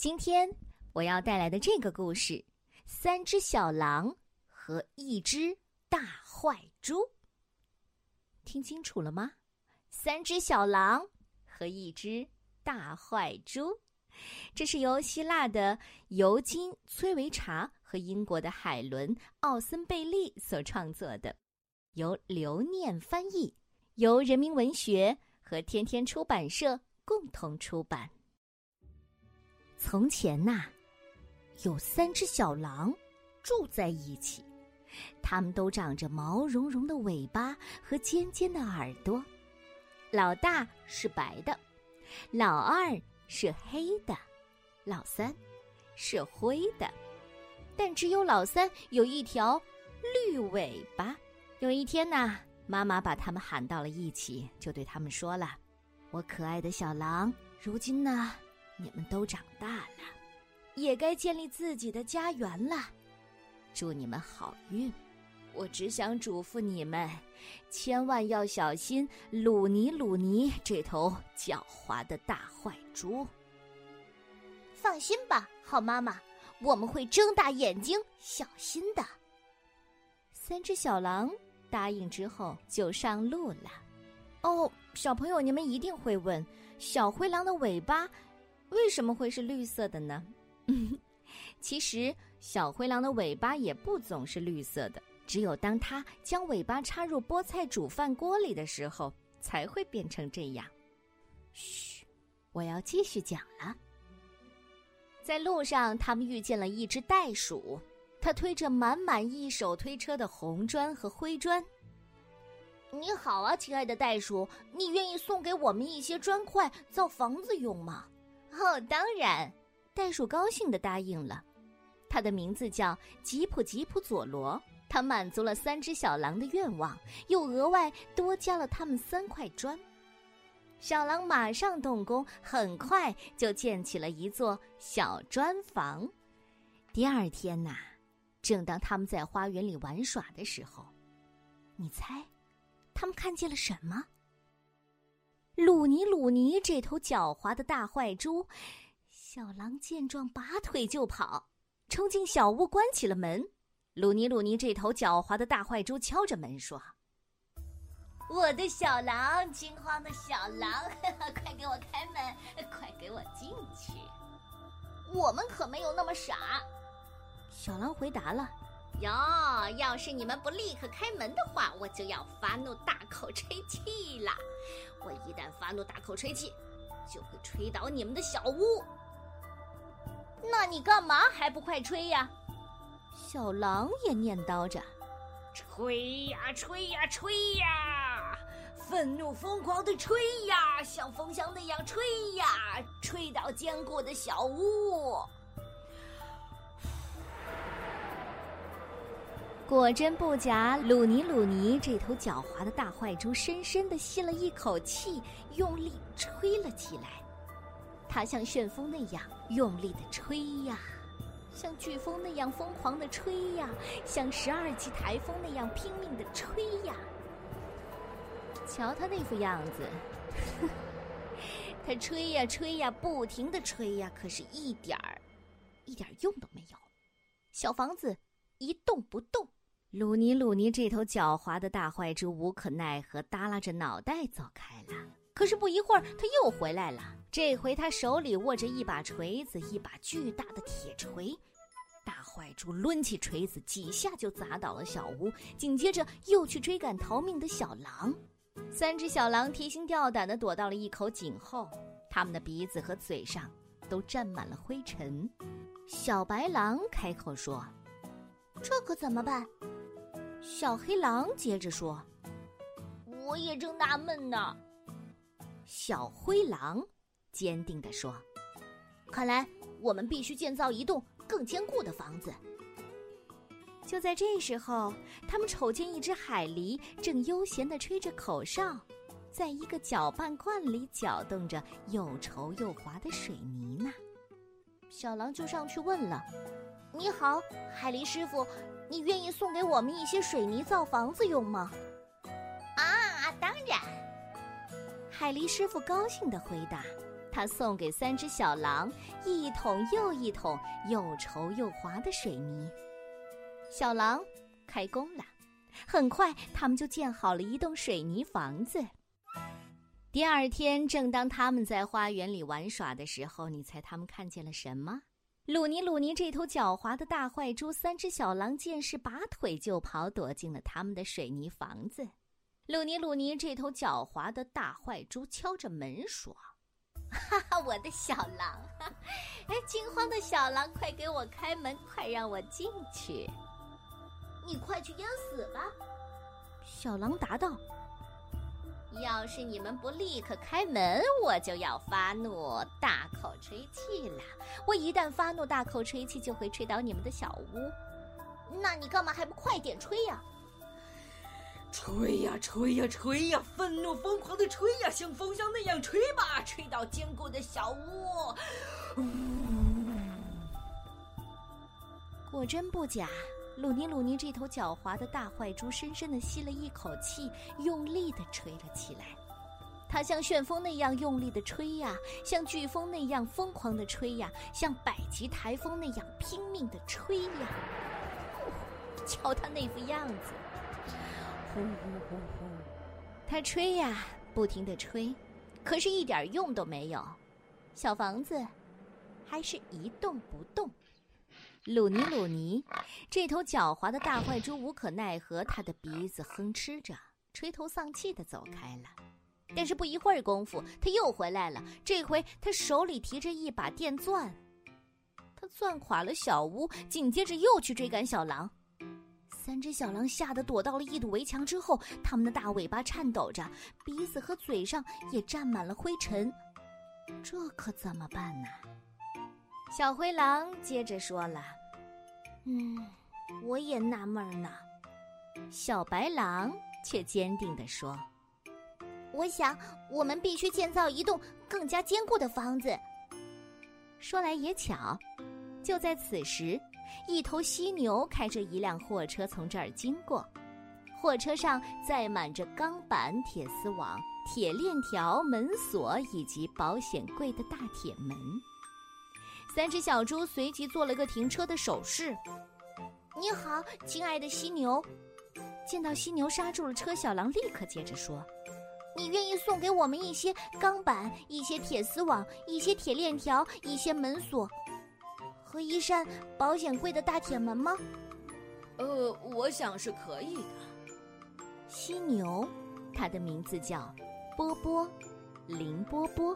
今天我要带来的这个故事：三只小狼和一只大坏猪。听清楚了吗？三只小狼和一只大坏猪，这是由希腊的尤金·崔维查和英国的海伦·奥森贝利所创作的，由刘念翻译，由人民文学和天天出版社共同出版。从前呐，有三只小狼住在一起，它们都长着毛茸茸的尾巴和尖尖的耳朵。老大是白的，老二是黑的，老三是灰的。但只有老三有一条绿尾巴。有一天呐，妈妈把他们喊到了一起，就对他们说了：“我可爱的小狼，如今呢？”你们都长大了，也该建立自己的家园了。祝你们好运！我只想嘱咐你们，千万要小心鲁尼鲁尼这头狡猾的大坏猪。放心吧，好妈妈，我们会睁大眼睛小心的。三只小狼答应之后就上路了。哦，小朋友，你们一定会问：小灰狼的尾巴？为什么会是绿色的呢？其实，小灰狼的尾巴也不总是绿色的，只有当它将尾巴插入菠菜煮饭锅里的时候，才会变成这样。嘘，我要继续讲了。在路上，他们遇见了一只袋鼠，它推着满满一手推车的红砖和灰砖。你好啊，亲爱的袋鼠，你愿意送给我们一些砖块造房子用吗？哦，当然，袋鼠高兴的答应了。它的名字叫吉普吉普佐罗。它满足了三只小狼的愿望，又额外多加了他们三块砖。小狼马上动工，很快就建起了一座小砖房。第二天呐，正当他们在花园里玩耍的时候，你猜，他们看见了什么？鲁尼，鲁尼这头狡猾的大坏猪，小狼见状拔腿就跑，冲进小屋关起了门。鲁尼，鲁尼这头狡猾的大坏猪敲着门说：“我的小狼，惊慌的小狼，快给我开门，快给我进去！我们可没有那么傻。”小狼回答了。哟，要是你们不立刻开门的话，我就要发怒大口吹气了。我一旦发怒大口吹气，就会吹倒你们的小屋。那你干嘛还不快吹呀？小狼也念叨着：“吹呀吹呀吹呀，愤怒疯狂的吹呀，像风箱那样吹呀，吹倒坚固的小屋。”果真不假，鲁尼鲁尼这头狡猾的大坏猪深深的吸了一口气，用力吹了起来。它像旋风那样用力的吹呀，像飓风那样疯狂的吹呀，像十二级台风那样拼命的吹呀。瞧他那副样子，他吹呀吹呀，不停的吹呀，可是一点儿，一点用都没有。小房子一动不动。鲁尼鲁尼这头狡猾的大坏猪无可奈何，耷拉着脑袋走开了。可是不一会儿，他又回来了。这回他手里握着一把锤子，一把巨大的铁锤。大坏猪抡起锤子，几下就砸倒了小屋，紧接着又去追赶逃命的小狼。三只小狼提心吊胆地躲到了一口井后，他们的鼻子和嘴上都沾满了灰尘。小白狼开口说：“这可怎么办？”小黑狼接着说：“我也正纳闷呢。”小灰狼坚定地说：“看来我们必须建造一栋更坚固的房子。”就在这时候，他们瞅见一只海狸正悠闲地吹着口哨，在一个搅拌罐里搅动着又稠又滑的水泥呢。小狼就上去问了：“你好，海狸师傅。”你愿意送给我们一些水泥造房子用吗？啊，当然！海狸师傅高兴的回答：“他送给三只小狼一桶又一桶又稠又滑的水泥。小狼开工了，很快他们就建好了一栋水泥房子。第二天，正当他们在花园里玩耍的时候，你猜他们看见了什么？鲁尼，鲁尼，这头狡猾的大坏猪，三只小狼见势拔腿就跑，躲进了他们的水泥房子。鲁尼，鲁尼，这头狡猾的大坏猪敲着门说：“哈哈，我的小狼，哎，惊慌的小狼，快给我开门，快让我进去！你快去淹死吧！”小狼答道。要是你们不立刻开门，我就要发怒，大口吹气了。我一旦发怒，大口吹气就会吹倒你们的小屋。那你干嘛还不快点吹呀？吹呀吹呀吹呀，愤怒疯狂的吹呀，像风箱那样吹吧，吹到坚固的小屋。果真不假。鲁尼鲁尼这头狡猾的大坏猪深深的吸了一口气，用力的吹了起来。它像旋风那样用力的吹呀，像飓风那样疯狂的吹呀，像百级台风那样拼命的吹呀。瞧它那副样子，呼呼呼呼，它吹呀，不停的吹，可是一点用都没有。小房子还是一动不动。鲁尼鲁尼，这头狡猾的大坏猪无可奈何，他的鼻子哼哧着，垂头丧气的走开了。但是不一会儿功夫，他又回来了。这回他手里提着一把电钻，他钻垮了小屋，紧接着又去追赶小狼。三只小狼吓得躲到了一堵围墙之后，他们的大尾巴颤抖着，鼻子和嘴上也沾满了灰尘。这可怎么办呢？小灰狼接着说了：“嗯，我也纳闷呢。”小白狼却坚定地说：“我想，我们必须建造一栋更加坚固的房子。”说来也巧，就在此时，一头犀牛开着一辆货车从这儿经过，货车上载满着钢板、铁丝网、铁链条、门锁以及保险柜的大铁门。三只小猪随即做了个停车的手势。你好，亲爱的犀牛。见到犀牛刹住了车，小狼立刻接着说：“你愿意送给我们一些钢板、一些铁丝网、一些铁链条、一些门锁和一扇保险柜的大铁门吗？”呃，我想是可以的。犀牛，它的名字叫波波，林波波。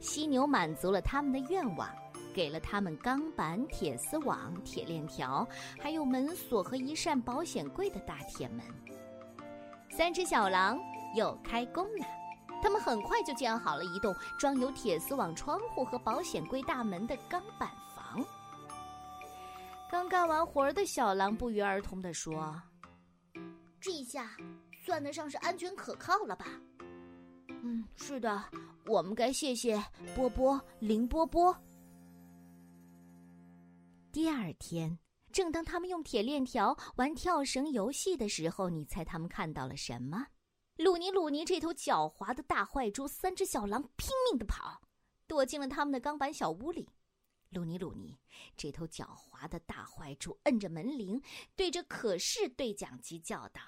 犀牛满足了他们的愿望。给了他们钢板、铁丝网、铁链条，还有门锁和一扇保险柜的大铁门。三只小狼又开工了，他们很快就建好了一栋装有铁丝网窗户和保险柜大门的钢板房。刚干完活的小狼不约而同地说：“这下算得上是安全可靠了吧？”“嗯，是的，我们该谢谢波波、林波波。”第二天，正当他们用铁链条玩跳绳游戏的时候，你猜他们看到了什么？鲁尼鲁尼这头狡猾的大坏猪，三只小狼拼命的跑，躲进了他们的钢板小屋里。鲁尼鲁尼这头狡猾的大坏猪摁着门铃，对着可视对讲机叫道：“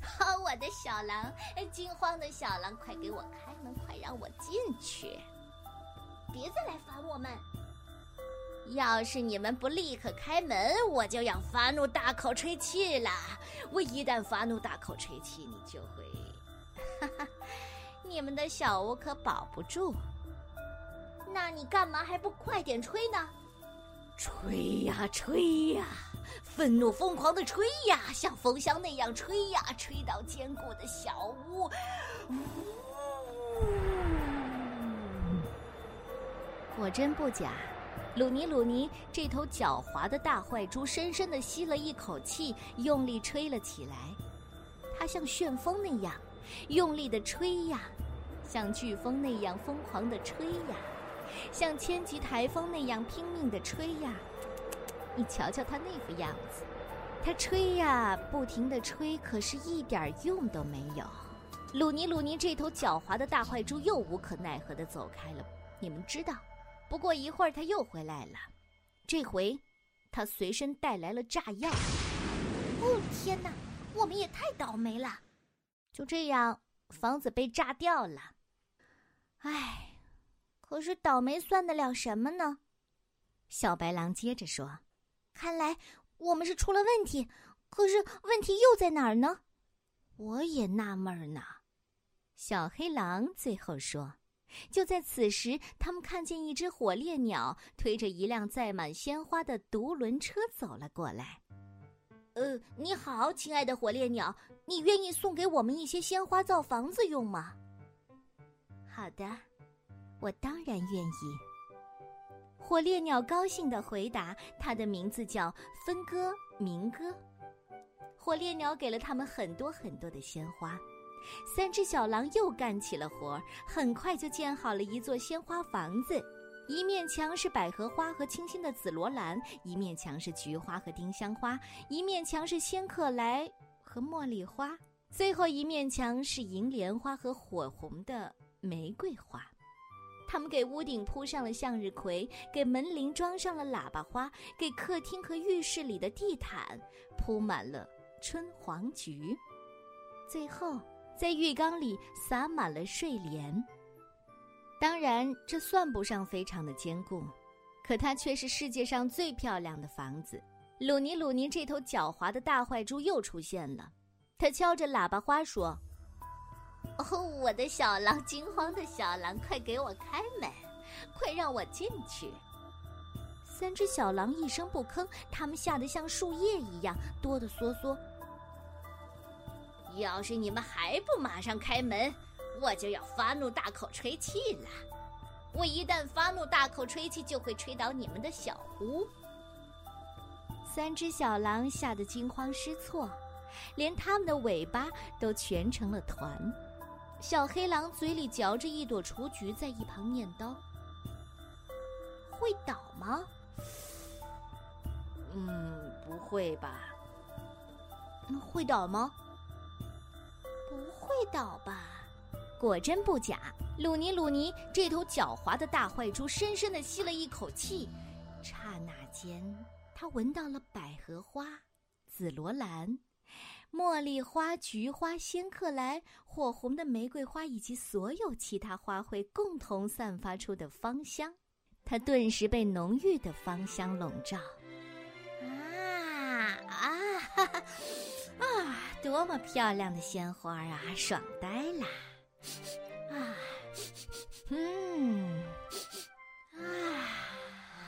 好，我的小狼，惊慌的小狼，快给我开门，快让我进去！别再来烦我们！”要是你们不立刻开门，我就要发怒大口吹气了。我一旦发怒大口吹气，你就会，哈哈，你们的小屋可保不住。那你干嘛还不快点吹呢？吹呀吹呀，愤怒疯狂的吹呀，像风箱那样吹呀，吹到坚固的小屋。果真不假。鲁尼鲁尼这头狡猾的大坏猪深深的吸了一口气，用力吹了起来。它像旋风那样用力的吹呀，像飓风那样疯狂的吹呀，像千级台风那样拼命的吹呀。你瞧瞧它那副样子，它吹呀，不停的吹，可是一点用都没有。鲁尼鲁尼这头狡猾的大坏猪又无可奈何的走开了。你们知道。不过一会儿他又回来了，这回他随身带来了炸药。哦天哪，我们也太倒霉了！就这样，房子被炸掉了。唉，可是倒霉算得了什么呢？小白狼接着说：“看来我们是出了问题，可是问题又在哪儿呢？我也纳闷呢。”小黑狼最后说：“就在此时，他们看见一只火烈鸟推着一辆载满鲜花的独轮车走了过来。呃，你好，亲爱的火烈鸟，你愿意送给我们一些鲜花造房子用吗？”“好的，我当然愿意。”火烈鸟高兴的回答：“它的名字叫分割明哥。”火烈鸟给了他们很多很多的鲜花。三只小狼又干起了活儿，很快就建好了一座鲜花房子。一面墙是百合花和清新的紫罗兰，一面墙是菊花和丁香花，一面墙是仙客来和茉莉花，最后一面墙是银莲花和火红的玫瑰花。他们给屋顶铺上了向日葵，给门铃装上了喇叭花，给客厅和浴室里的地毯铺满了春黄菊，最后在浴缸里撒满了睡莲。当然，这算不上非常的坚固，可它却是世界上最漂亮的房子。鲁尼鲁尼这头狡猾的大坏猪又出现了，他敲着喇叭花说。哦，我的小狼，惊慌的小狼，快给我开门，快让我进去！三只小狼一声不吭，它们吓得像树叶一样哆哆嗦嗦。要是你们还不马上开门，我就要发怒大口吹气了。我一旦发怒大口吹气，就会吹倒你们的小屋。三只小狼吓得惊慌失措，连它们的尾巴都蜷成了团。小黑狼嘴里嚼着一朵雏菊，在一旁念叨：“会倒吗？嗯，不会吧？会倒吗？会倒吧？果真不假。鲁尼鲁尼这头狡猾的大坏猪深深的吸了一口气，刹那间，他闻到了百合花、紫罗兰。茉莉花、菊花、仙客来、火红的玫瑰花以及所有其他花卉共同散发出的芳香，它顿时被浓郁的芳香笼罩。多么漂亮的鲜花啊！爽呆了！啊，嗯，啊，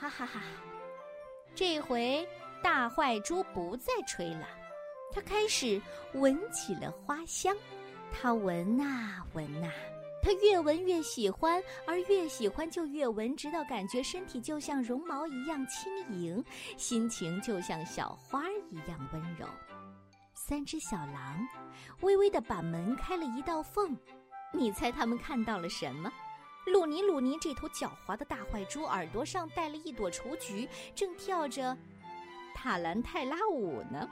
哈哈哈！这回大坏猪不再吹了。他开始闻起了花香，他闻呐闻呐，他越闻越喜欢，而越喜欢就越闻，直到感觉身体就像绒毛一样轻盈，心情就像小花一样温柔。三只小狼微微的把门开了一道缝，你猜他们看到了什么？鲁尼鲁尼这头狡猾的大坏猪耳朵上戴了一朵雏菊，正跳着塔兰泰拉舞呢。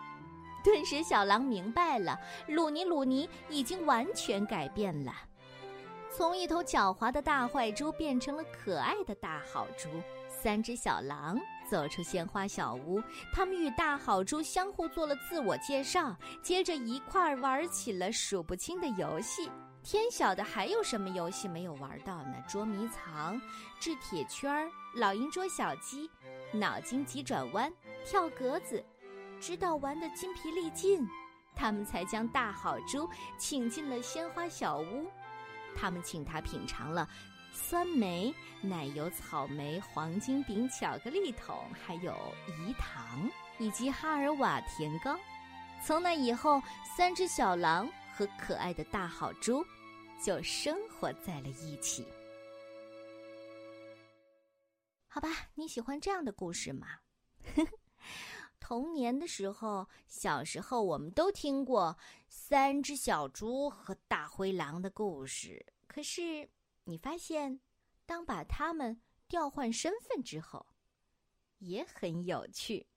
顿时，小狼明白了，鲁尼鲁尼已经完全改变了，从一头狡猾的大坏猪变成了可爱的大好猪。三只小狼走出鲜花小屋，他们与大好猪相互做了自我介绍，接着一块儿玩起了数不清的游戏。天晓得还有什么游戏没有玩到呢？捉迷藏、掷铁圈、老鹰捉小鸡、脑筋急转弯、跳格子。直到玩得筋疲力尽，他们才将大好猪请进了鲜花小屋。他们请他品尝了酸梅、奶油、草莓、黄金饼、巧克力桶，还有饴糖以及哈尔瓦甜糕。从那以后，三只小狼和可爱的大好猪就生活在了一起。好吧，你喜欢这样的故事吗？童年的时候，小时候我们都听过三只小猪和大灰狼的故事。可是，你发现，当把它们调换身份之后，也很有趣。